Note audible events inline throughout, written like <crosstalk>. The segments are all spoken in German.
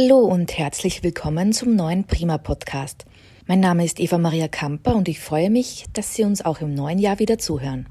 Hallo und herzlich willkommen zum neuen Prima Podcast. Mein Name ist Eva Maria Kamper und ich freue mich, dass Sie uns auch im neuen Jahr wieder zuhören.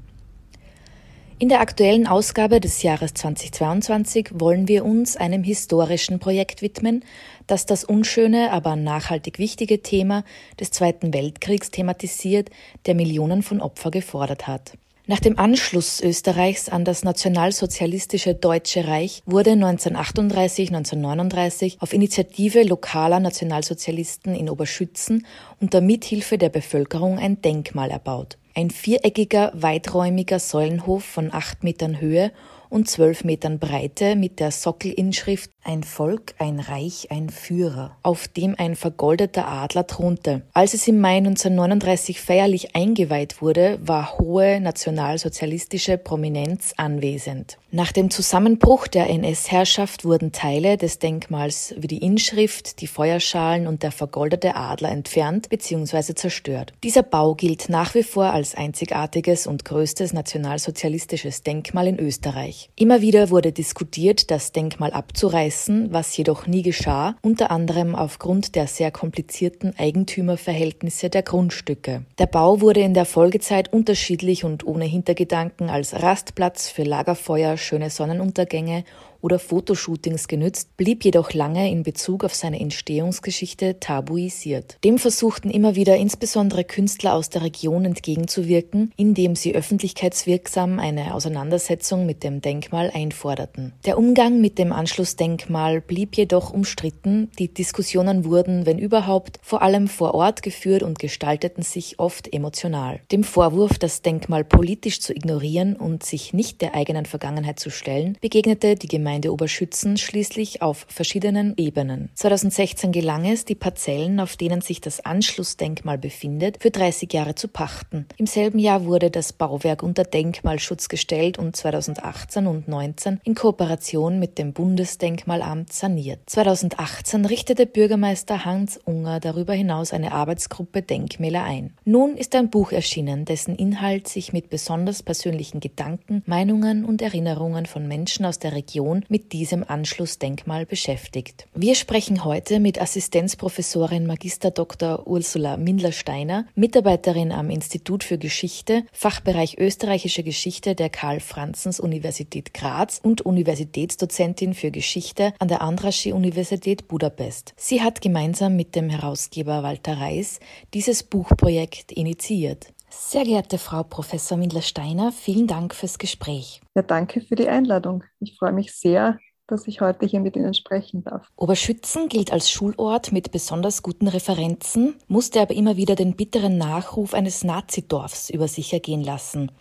In der aktuellen Ausgabe des Jahres 2022 wollen wir uns einem historischen Projekt widmen, das das unschöne, aber nachhaltig wichtige Thema des Zweiten Weltkriegs thematisiert, der Millionen von Opfer gefordert hat. Nach dem Anschluss Österreichs an das nationalsozialistische Deutsche Reich wurde 1938, 1939 auf Initiative lokaler Nationalsozialisten in Oberschützen unter Mithilfe der Bevölkerung ein Denkmal erbaut. Ein viereckiger, weiträumiger Säulenhof von acht Metern Höhe und zwölf Metern Breite mit der Sockelinschrift Ein Volk, ein Reich, ein Führer, auf dem ein vergoldeter Adler thronte. Als es im Mai 1939 feierlich eingeweiht wurde, war hohe nationalsozialistische Prominenz anwesend. Nach dem Zusammenbruch der NS-Herrschaft wurden Teile des Denkmals wie die Inschrift, die Feuerschalen und der vergoldete Adler entfernt bzw. zerstört. Dieser Bau gilt nach wie vor als einzigartiges und größtes nationalsozialistisches Denkmal in Österreich. Immer wieder wurde diskutiert, das Denkmal abzureißen, was jedoch nie geschah, unter anderem aufgrund der sehr komplizierten Eigentümerverhältnisse der Grundstücke. Der Bau wurde in der Folgezeit unterschiedlich und ohne Hintergedanken als Rastplatz für Lagerfeuer, schöne Sonnenuntergänge oder Fotoshootings genützt, blieb jedoch lange in Bezug auf seine Entstehungsgeschichte tabuisiert. Dem versuchten immer wieder insbesondere Künstler aus der Region entgegenzuwirken, indem sie öffentlichkeitswirksam eine Auseinandersetzung mit dem Denkmal einforderten. Der Umgang mit dem Anschlussdenkmal blieb jedoch umstritten, die Diskussionen wurden, wenn überhaupt, vor allem vor Ort geführt und gestalteten sich oft emotional. Dem Vorwurf, das Denkmal politisch zu ignorieren und sich nicht der eigenen Vergangenheit zu stellen, begegnete die Gemeinde Gemeinde Oberschützen schließlich auf verschiedenen Ebenen. 2016 gelang es, die Parzellen, auf denen sich das Anschlussdenkmal befindet, für 30 Jahre zu pachten. Im selben Jahr wurde das Bauwerk unter Denkmalschutz gestellt und 2018 und 2019 in Kooperation mit dem Bundesdenkmalamt saniert. 2018 richtete Bürgermeister Hans Unger darüber hinaus eine Arbeitsgruppe Denkmäler ein. Nun ist ein Buch erschienen, dessen Inhalt sich mit besonders persönlichen Gedanken, Meinungen und Erinnerungen von Menschen aus der Region Region mit diesem Anschlussdenkmal beschäftigt. Wir sprechen heute mit Assistenzprofessorin Magister Dr. Ursula Mindler-Steiner, Mitarbeiterin am Institut für Geschichte, Fachbereich österreichische Geschichte der Karl-Franzens-Universität Graz und Universitätsdozentin für Geschichte an der Andrassy-Universität Budapest. Sie hat gemeinsam mit dem Herausgeber Walter Reis dieses Buchprojekt initiiert. Sehr geehrte Frau Professor Mindler-Steiner, vielen Dank fürs Gespräch. Ja, danke für die Einladung. Ich freue mich sehr, dass ich heute hier mit Ihnen sprechen darf. Oberschützen gilt als Schulort mit besonders guten Referenzen, musste aber immer wieder den bitteren Nachruf eines Nazidorfs über sich ergehen lassen.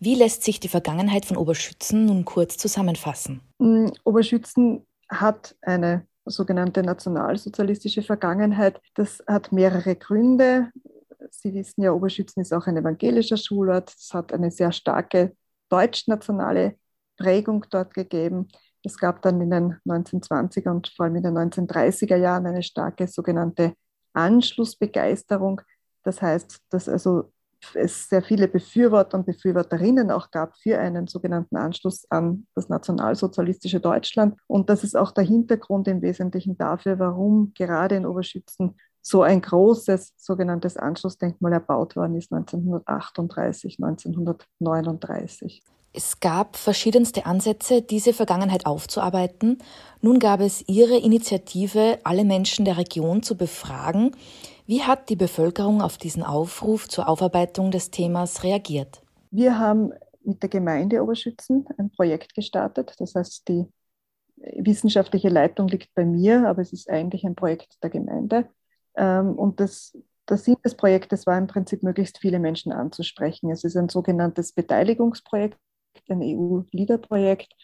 Wie lässt sich die Vergangenheit von Oberschützen nun kurz zusammenfassen? Mm, Oberschützen hat eine sogenannte nationalsozialistische Vergangenheit. Das hat mehrere Gründe. Sie wissen ja, Oberschützen ist auch ein evangelischer Schulort. Es hat eine sehr starke deutschnationale Prägung dort gegeben. Es gab dann in den 1920er und vor allem in den 1930er Jahren eine starke sogenannte Anschlussbegeisterung. Das heißt, dass also es sehr viele Befürworter und Befürworterinnen auch gab für einen sogenannten Anschluss an das nationalsozialistische Deutschland. Und das ist auch der Hintergrund im Wesentlichen dafür, warum gerade in Oberschützen so ein großes sogenanntes Anschlussdenkmal erbaut worden ist 1938, 1939. Es gab verschiedenste Ansätze, diese Vergangenheit aufzuarbeiten. Nun gab es Ihre Initiative, alle Menschen der Region zu befragen. Wie hat die Bevölkerung auf diesen Aufruf zur Aufarbeitung des Themas reagiert? Wir haben mit der Gemeinde Oberschützen ein Projekt gestartet. Das heißt, die wissenschaftliche Leitung liegt bei mir, aber es ist eigentlich ein Projekt der Gemeinde. Ähm, und das, der Sinn des Projektes war im Prinzip, möglichst viele Menschen anzusprechen. Es ist ein sogenanntes Beteiligungsprojekt, ein EU-LEADER-Projekt.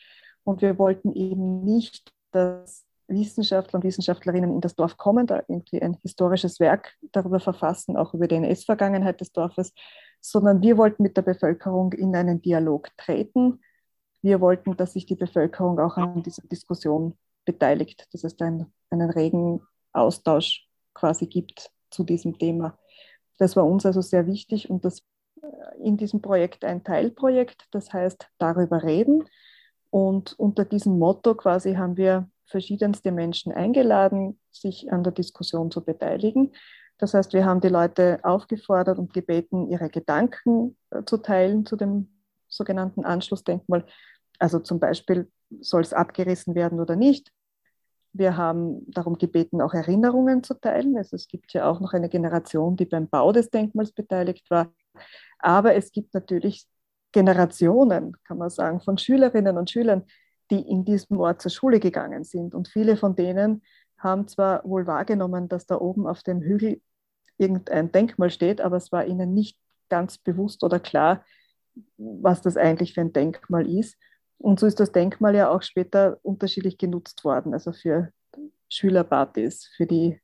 Und wir wollten eben nicht, dass Wissenschaftler und Wissenschaftlerinnen in das Dorf kommen, da irgendwie ein historisches Werk darüber verfassen, auch über die NS-Vergangenheit des Dorfes, sondern wir wollten mit der Bevölkerung in einen Dialog treten. Wir wollten, dass sich die Bevölkerung auch an dieser Diskussion beteiligt. Das heißt, einen, einen regen Austausch quasi gibt zu diesem Thema. Das war uns also sehr wichtig und das äh, in diesem Projekt ein Teilprojekt, das heißt darüber reden. Und unter diesem Motto quasi haben wir verschiedenste Menschen eingeladen, sich an der Diskussion zu beteiligen. Das heißt, wir haben die Leute aufgefordert und gebeten, ihre Gedanken äh, zu teilen zu dem sogenannten Anschlussdenkmal. Also zum Beispiel, soll es abgerissen werden oder nicht? Wir haben darum gebeten, auch Erinnerungen zu teilen. Also es gibt ja auch noch eine Generation, die beim Bau des Denkmals beteiligt war. Aber es gibt natürlich Generationen, kann man sagen, von Schülerinnen und Schülern, die in diesem Ort zur Schule gegangen sind. Und viele von denen haben zwar wohl wahrgenommen, dass da oben auf dem Hügel irgendein Denkmal steht, aber es war ihnen nicht ganz bewusst oder klar, was das eigentlich für ein Denkmal ist. Und so ist das Denkmal ja auch später unterschiedlich genutzt worden, also für Schülerpartys, für die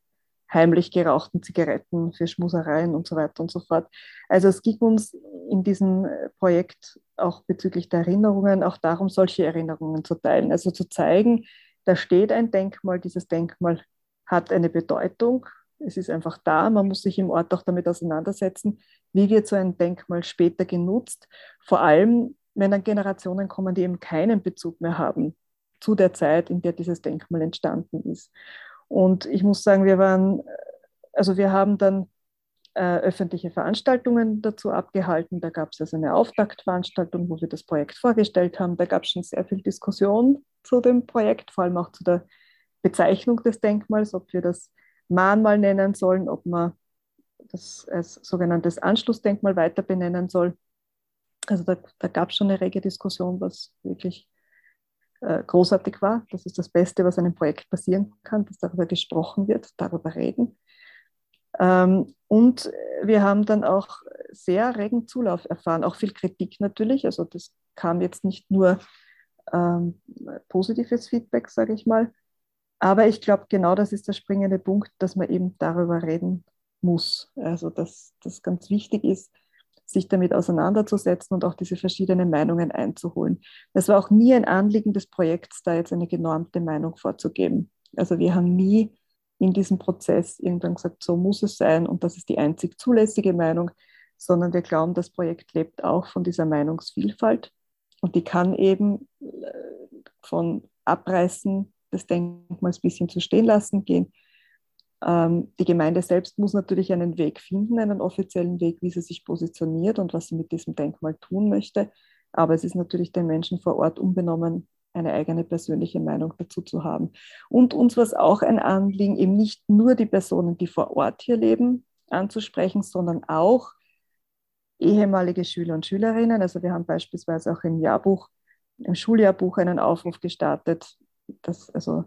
heimlich gerauchten Zigaretten, für Schmusereien und so weiter und so fort. Also es ging uns in diesem Projekt auch bezüglich der Erinnerungen auch darum, solche Erinnerungen zu teilen, also zu zeigen, da steht ein Denkmal, dieses Denkmal hat eine Bedeutung, es ist einfach da, man muss sich im Ort auch damit auseinandersetzen, wie wird so ein Denkmal später genutzt, vor allem wenn dann Generationen kommen, die eben keinen Bezug mehr haben zu der Zeit, in der dieses Denkmal entstanden ist. Und ich muss sagen, wir waren, also wir haben dann äh, öffentliche Veranstaltungen dazu abgehalten. Da gab es also eine Auftaktveranstaltung, wo wir das Projekt vorgestellt haben. Da gab es schon sehr viel Diskussion zu dem Projekt, vor allem auch zu der Bezeichnung des Denkmals, ob wir das Mahnmal nennen sollen, ob man das als sogenanntes Anschlussdenkmal weiter benennen soll. Also da, da gab es schon eine rege Diskussion, was wirklich äh, großartig war. Das ist das Beste, was einem Projekt passieren kann, dass darüber gesprochen wird, darüber reden. Ähm, und wir haben dann auch sehr regen Zulauf erfahren, auch viel Kritik natürlich. Also das kam jetzt nicht nur ähm, positives Feedback, sage ich mal. Aber ich glaube, genau das ist der springende Punkt, dass man eben darüber reden muss. Also dass das ganz wichtig ist, sich damit auseinanderzusetzen und auch diese verschiedenen Meinungen einzuholen. Es war auch nie ein Anliegen des Projekts, da jetzt eine genormte Meinung vorzugeben. Also wir haben nie in diesem Prozess irgendwann gesagt, so muss es sein und das ist die einzig zulässige Meinung, sondern wir glauben, das Projekt lebt auch von dieser Meinungsvielfalt und die kann eben äh, von Abreißen des Denkmals bis hin zu stehen lassen gehen die Gemeinde selbst muss natürlich einen Weg finden, einen offiziellen Weg, wie sie sich positioniert und was sie mit diesem Denkmal tun möchte. Aber es ist natürlich den Menschen vor Ort unbenommen, eine eigene persönliche Meinung dazu zu haben. Und uns war es auch ein Anliegen, eben nicht nur die Personen, die vor Ort hier leben, anzusprechen, sondern auch ehemalige Schüler und Schülerinnen. Also wir haben beispielsweise auch im Jahrbuch, im Schuljahrbuch einen Aufruf gestartet, dass also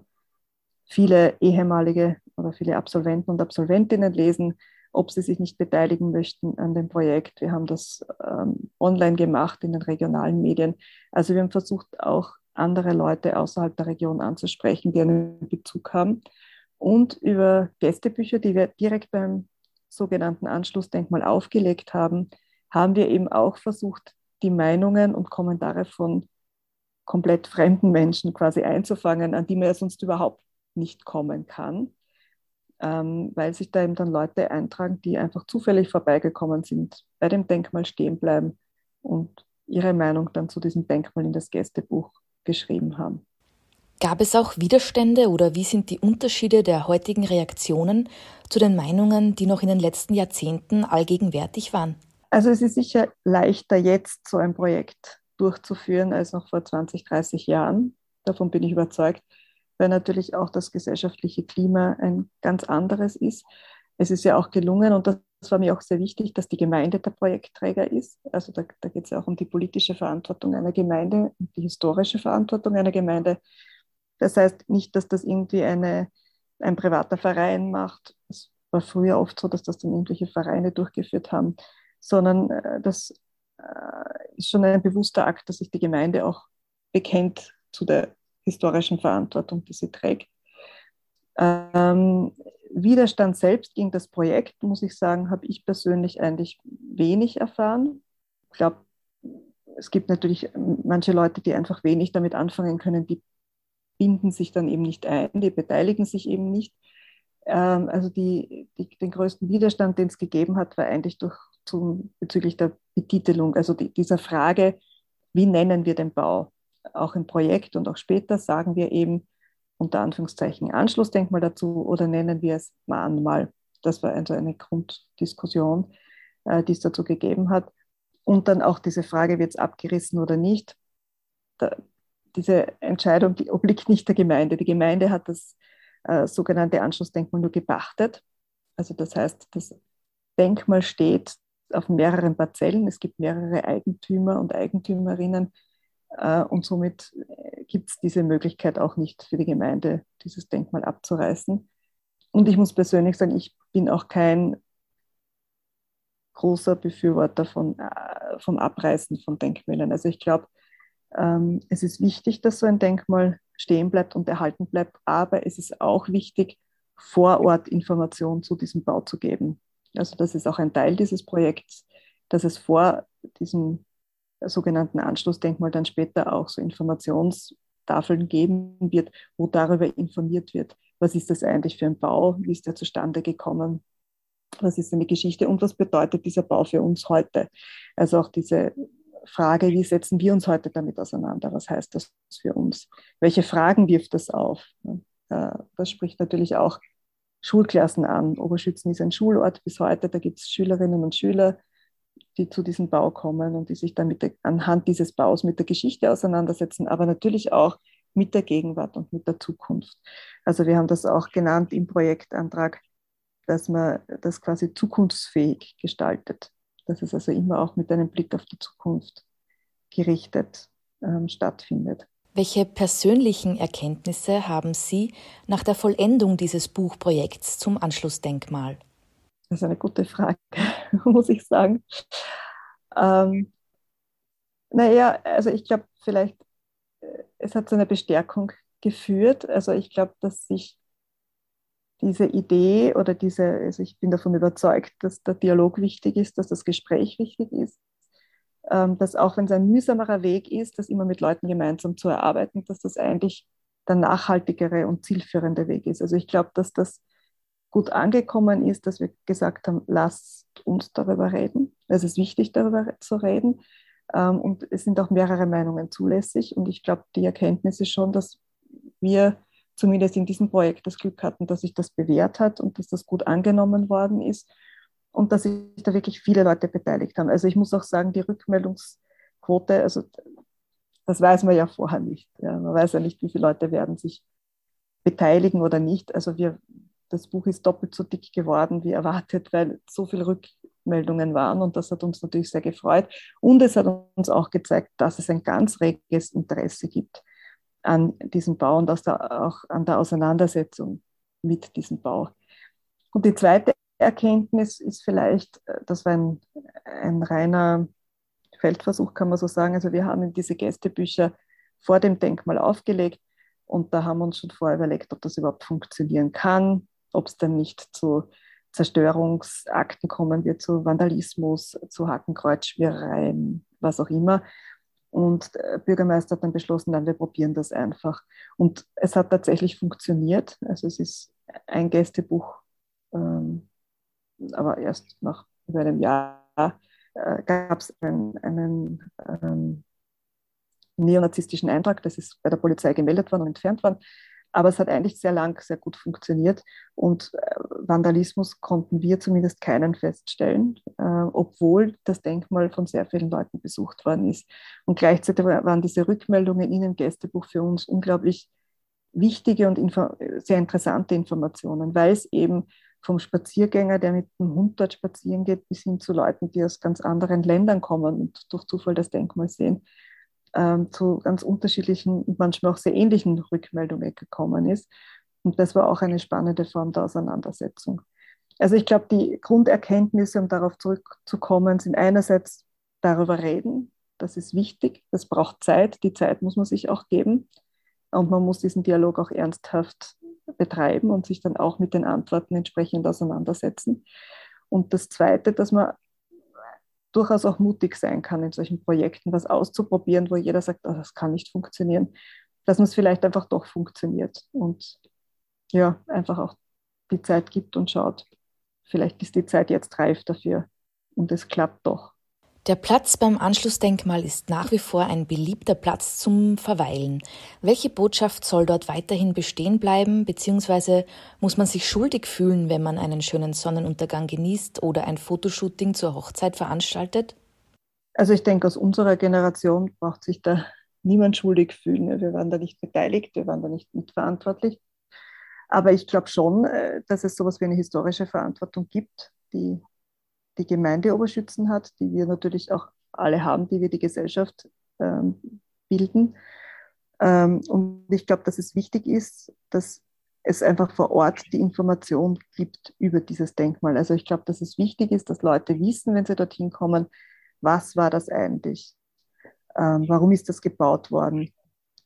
viele ehemalige oder viele Absolventen und Absolventinnen lesen, ob sie sich nicht beteiligen möchten an dem Projekt. Wir haben das ähm, online gemacht in den regionalen Medien. Also wir haben versucht, auch andere Leute außerhalb der Region anzusprechen, die einen Bezug haben. Und über Gästebücher, die wir direkt beim sogenannten Anschlussdenkmal aufgelegt haben, haben wir eben auch versucht, die Meinungen und Kommentare von komplett fremden Menschen quasi einzufangen, an die man ja sonst überhaupt nicht kommen kann, ähm, weil sich da eben dann Leute eintragen, die einfach zufällig vorbeigekommen sind, bei dem Denkmal stehen bleiben und ihre Meinung dann zu diesem Denkmal in das Gästebuch geschrieben haben. Gab es auch Widerstände oder wie sind die Unterschiede der heutigen Reaktionen zu den Meinungen, die noch in den letzten Jahrzehnten allgegenwärtig waren? Also es ist sicher leichter jetzt so ein Projekt durchzuführen als noch vor 20, 30 Jahren. Davon bin ich überzeugt weil natürlich auch das gesellschaftliche Klima ein ganz anderes ist. Es ist ja auch gelungen, und das war mir auch sehr wichtig, dass die Gemeinde der Projektträger ist. Also da, da geht es ja auch um die politische Verantwortung einer Gemeinde und die historische Verantwortung einer Gemeinde. Das heißt nicht, dass das irgendwie eine, ein privater Verein macht. Es war früher oft so, dass das dann irgendwelche Vereine durchgeführt haben, sondern äh, das äh, ist schon ein bewusster Akt, dass sich die Gemeinde auch bekennt zu der historischen Verantwortung, die sie trägt. Ähm, Widerstand selbst gegen das Projekt, muss ich sagen, habe ich persönlich eigentlich wenig erfahren. Ich glaube, es gibt natürlich manche Leute, die einfach wenig damit anfangen können, die binden sich dann eben nicht ein, die beteiligen sich eben nicht. Ähm, also die, die, den größten Widerstand, den es gegeben hat, war eigentlich durch, zum, bezüglich der Betitelung, also die, dieser Frage, wie nennen wir den Bau? Auch im Projekt und auch später sagen wir eben, unter Anführungszeichen Anschlussdenkmal dazu oder nennen wir es Mahnmal. Das war also eine Grunddiskussion, äh, die es dazu gegeben hat. Und dann auch diese Frage, wird es abgerissen oder nicht. Da, diese Entscheidung die obliegt nicht der Gemeinde. Die Gemeinde hat das äh, sogenannte Anschlussdenkmal nur gepachtet. Also das heißt, das Denkmal steht auf mehreren Parzellen. Es gibt mehrere Eigentümer und Eigentümerinnen. Äh, und somit äh, gibt es diese Möglichkeit auch nicht für die Gemeinde, dieses Denkmal abzureißen. Und ich muss persönlich sagen, ich bin auch kein großer Befürworter von, äh, vom Abreißen von Denkmälern. Also ich glaube, ähm, es ist wichtig, dass so ein Denkmal stehen bleibt und erhalten bleibt, aber es ist auch wichtig, vor Ort Informationen zu diesem Bau zu geben. Also das ist auch ein Teil dieses Projekts, dass es vor diesem sogenannten Anschlussdenkmal dann später auch so Informationstafeln geben wird, wo darüber informiert wird, was ist das eigentlich für ein Bau, wie ist der zustande gekommen, was ist seine Geschichte und was bedeutet dieser Bau für uns heute. Also auch diese Frage, wie setzen wir uns heute damit auseinander, was heißt das für uns, welche Fragen wirft das auf. Das spricht natürlich auch Schulklassen an. Oberschützen ist ein Schulort bis heute, da gibt es Schülerinnen und Schüler, die zu diesem Bau kommen und die sich dann der, anhand dieses Baus mit der Geschichte auseinandersetzen, aber natürlich auch mit der Gegenwart und mit der Zukunft. Also wir haben das auch genannt im Projektantrag, dass man das quasi zukunftsfähig gestaltet. Dass es also immer auch mit einem Blick auf die Zukunft gerichtet ähm, stattfindet. Welche persönlichen Erkenntnisse haben Sie nach der Vollendung dieses Buchprojekts zum Anschlussdenkmal? Das ist eine gute Frage, <laughs> muss ich sagen. Ähm, naja, also ich glaube, vielleicht, äh, es hat zu einer Bestärkung geführt. Also ich glaube, dass sich diese Idee oder diese, also ich bin davon überzeugt, dass der Dialog wichtig ist, dass das Gespräch wichtig ist, ähm, dass auch wenn es ein mühsamerer Weg ist, das immer mit Leuten gemeinsam zu erarbeiten, dass das eigentlich der nachhaltigere und zielführende Weg ist. Also ich glaube, dass das gut angekommen ist, dass wir gesagt haben, lasst uns darüber reden. Es ist wichtig, darüber zu reden. Ähm, und es sind auch mehrere Meinungen zulässig. Und ich glaube, die Erkenntnis ist schon, dass wir zumindest in diesem Projekt das Glück hatten, dass sich das bewährt hat und dass das gut angenommen worden ist und dass sich da wirklich viele Leute beteiligt haben. Also ich muss auch sagen, die Rückmeldungsquote, also das weiß man ja vorher nicht. Ja. Man weiß ja nicht, wie viele Leute werden sich beteiligen oder nicht. Also wir das Buch ist doppelt so dick geworden wie erwartet, weil so viele Rückmeldungen waren und das hat uns natürlich sehr gefreut. Und es hat uns auch gezeigt, dass es ein ganz reges Interesse gibt an diesem Bau und auch an der Auseinandersetzung mit diesem Bau. Und die zweite Erkenntnis ist vielleicht, das war ein, ein reiner Feldversuch, kann man so sagen. Also wir haben diese Gästebücher vor dem Denkmal aufgelegt und da haben wir uns schon vorher überlegt, ob das überhaupt funktionieren kann ob es dann nicht zu Zerstörungsakten kommen wird, zu Vandalismus, zu Hakenkreuzschwierereien, was auch immer. Und der Bürgermeister hat dann beschlossen, dann wir probieren das einfach. Und es hat tatsächlich funktioniert. Also es ist ein Gästebuch, ähm, aber erst nach über einem Jahr äh, gab es einen, einen ähm, neonazistischen Eintrag, das ist bei der Polizei gemeldet worden und entfernt worden. Aber es hat eigentlich sehr lang sehr gut funktioniert und äh, Vandalismus konnten wir zumindest keinen feststellen, äh, obwohl das Denkmal von sehr vielen Leuten besucht worden ist. Und gleichzeitig waren diese Rückmeldungen in dem Gästebuch für uns unglaublich wichtige und sehr interessante Informationen, weil es eben vom Spaziergänger, der mit dem Hund dort spazieren geht, bis hin zu Leuten, die aus ganz anderen Ländern kommen und durch Zufall das Denkmal sehen, ähm, zu ganz unterschiedlichen und manchmal auch sehr ähnlichen Rückmeldungen gekommen ist. Und das war auch eine spannende Form der Auseinandersetzung. Also ich glaube, die Grunderkenntnisse, um darauf zurückzukommen, sind einerseits darüber reden. Das ist wichtig. Das braucht Zeit. Die Zeit muss man sich auch geben. Und man muss diesen Dialog auch ernsthaft betreiben und sich dann auch mit den Antworten entsprechend auseinandersetzen. Und das Zweite, dass man durchaus auch mutig sein kann, in solchen Projekten was auszuprobieren, wo jeder sagt, oh, das kann nicht funktionieren, dass man es vielleicht einfach doch funktioniert und ja, einfach auch die Zeit gibt und schaut, vielleicht ist die Zeit jetzt reif dafür und es klappt doch. Der Platz beim Anschlussdenkmal ist nach wie vor ein beliebter Platz zum Verweilen. Welche Botschaft soll dort weiterhin bestehen bleiben, beziehungsweise muss man sich schuldig fühlen, wenn man einen schönen Sonnenuntergang genießt oder ein Fotoshooting zur Hochzeit veranstaltet? Also ich denke, aus unserer Generation braucht sich da niemand schuldig fühlen. Wir waren da nicht beteiligt, wir waren da nicht mitverantwortlich. Aber ich glaube schon, äh, dass es sowas wie eine historische Verantwortung gibt, die die Gemeindeoberschützen hat, die wir natürlich auch alle haben, die wir die Gesellschaft ähm, bilden. Ähm, und ich glaube, dass es wichtig ist, dass es einfach vor Ort die Information gibt über dieses Denkmal. Also ich glaube, dass es wichtig ist, dass Leute wissen, wenn sie dorthin kommen, was war das eigentlich? Ähm, warum ist das gebaut worden?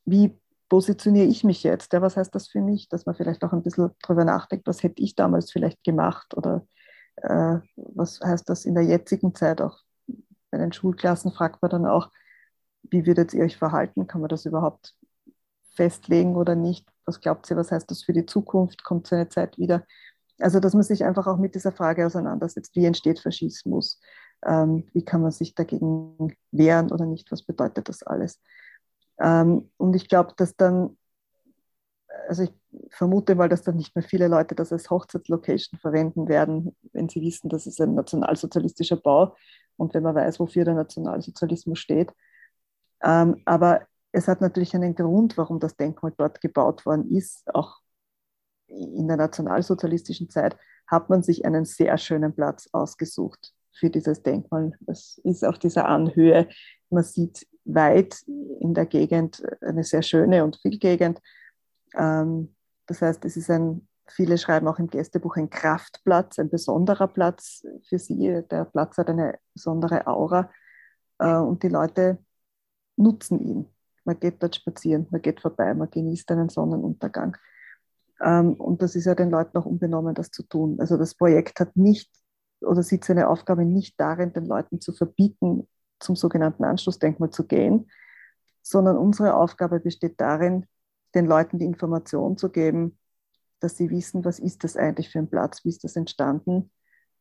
Wie positioniere ich mich jetzt? Ja, was heißt das für mich? Dass man vielleicht auch ein bisschen darüber nachdenkt, was hätte ich damals vielleicht gemacht oder äh, was heißt das in der jetzigen Zeit auch? Bei den Schulklassen fragt man dann auch, wie würdet ihr euch verhalten? Kann man das überhaupt festlegen oder nicht? Was glaubt ihr, was heißt das für die Zukunft? Kommt so eine Zeit wieder? Also, dass man sich einfach auch mit dieser Frage auseinandersetzt, wie entsteht Faschismus? Ähm, wie kann man sich dagegen wehren oder nicht? Was bedeutet das alles? Ähm, und ich glaube, dass dann also ich vermute mal, dass dann nicht mehr viele Leute das als Hochzeitslocation verwenden werden, wenn sie wissen, das ist ein nationalsozialistischer Bau und wenn man weiß, wofür der Nationalsozialismus steht. Ähm, aber es hat natürlich einen Grund, warum das Denkmal dort gebaut worden ist. Auch in der nationalsozialistischen Zeit hat man sich einen sehr schönen Platz ausgesucht für dieses Denkmal. Es ist auf dieser Anhöhe. Man sieht weit in der Gegend eine sehr schöne und viel Gegend das heißt, es ist ein, viele schreiben auch im Gästebuch ein Kraftplatz, ein besonderer Platz für sie. Der Platz hat eine besondere Aura äh, und die Leute nutzen ihn. Man geht dort spazieren, man geht vorbei, man genießt einen Sonnenuntergang. Ähm, und das ist ja den Leuten auch unbenommen, das zu tun. Also das Projekt hat nicht oder sieht seine Aufgabe nicht darin, den Leuten zu verbieten, zum sogenannten Anschlussdenkmal zu gehen, sondern unsere Aufgabe besteht darin, den Leuten die Information zu geben, dass sie wissen, was ist das eigentlich für ein Platz, wie ist das entstanden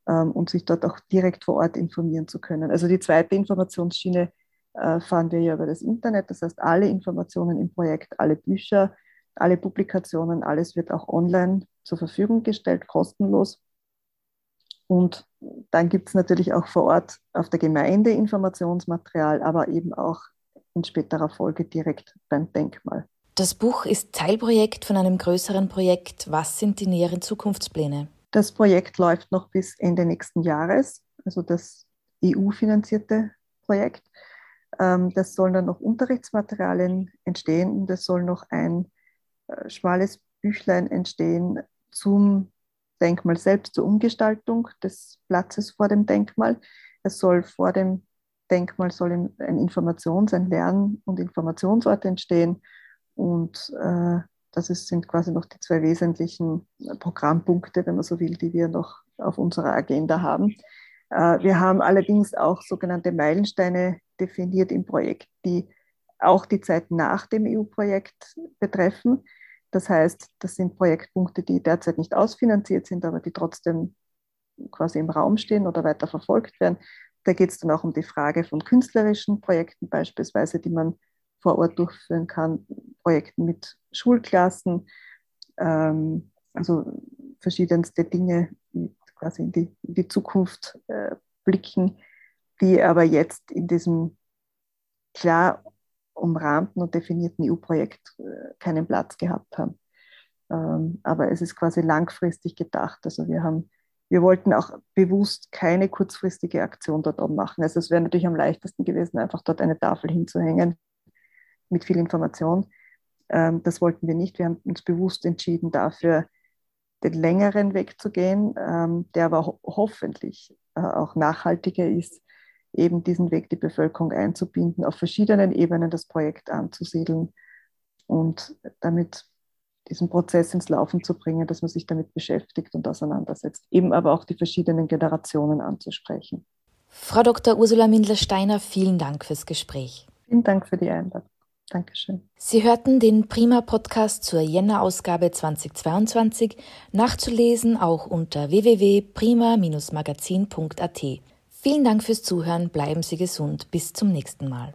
ähm, und sich dort auch direkt vor Ort informieren zu können. Also die zweite Informationsschiene äh, fahren wir ja über das Internet, das heißt alle Informationen im Projekt, alle Bücher, alle Publikationen, alles wird auch online zur Verfügung gestellt, kostenlos. Und dann gibt es natürlich auch vor Ort auf der Gemeinde Informationsmaterial, aber eben auch in späterer Folge direkt beim Denkmal. Das Buch ist Teilprojekt von einem größeren Projekt. Was sind die näheren Zukunftspläne? Das Projekt läuft noch bis Ende nächsten Jahres, also das EU-finanzierte Projekt. Ähm, das sollen dann noch Unterrichtsmaterialien entstehen und es soll noch ein äh, schmales Büchlein entstehen zum Denkmal selbst, zur Umgestaltung des Platzes vor dem Denkmal. Es soll vor dem Denkmal soll ein Informations-, ein Lern- und Informationsort entstehen und äh, das ist, sind quasi noch die zwei wesentlichen Programmpunkte, wenn man so will, die wir noch auf unserer Agenda haben. Äh, wir haben allerdings auch sogenannte Meilensteine definiert im Projekt, die auch die Zeit nach dem EU-Projekt betreffen. Das heißt, das sind Projektpunkte, die derzeit nicht ausfinanziert sind, aber die trotzdem quasi im Raum stehen oder weiter verfolgt werden. Da geht es dann auch um die Frage von künstlerischen Projekten beispielsweise, die man vor Ort durchführen kann, Projekten mit Schulklassen, ähm, also verschiedenste Dinge, die quasi in die, in die Zukunft äh, blicken, die aber jetzt in diesem klar umrahmten und definierten EU-Projekt äh, keinen Platz gehabt haben. Ähm, aber es ist quasi langfristig gedacht. Also wir haben wir wollten auch bewusst keine kurzfristige Aktion dort oben machen. Also es wäre natürlich am leichtesten gewesen, einfach dort eine Tafel hinzuhängen mit viel Information. Ähm, das wollten wir nicht. Wir haben uns bewusst entschieden, dafür den längeren Weg zu gehen, ähm, der aber ho hoffentlich äh, auch nachhaltiger ist, eben diesen Weg die Bevölkerung einzubinden, auf verschiedenen Ebenen das Projekt anzusiedeln und damit diesen Prozess ins Laufen zu bringen, dass man sich damit beschäftigt und auseinandersetzt, eben aber auch die verschiedenen Generationen anzusprechen. Frau Dr. Ursula Mindler-Steiner, vielen Dank fürs Gespräch. Vielen Dank für die Einladung. Dankeschön. Sie hörten den Prima-Podcast zur Jänner-Ausgabe 2022, nachzulesen auch unter www.prima-magazin.at. Vielen Dank fürs Zuhören, bleiben Sie gesund, bis zum nächsten Mal.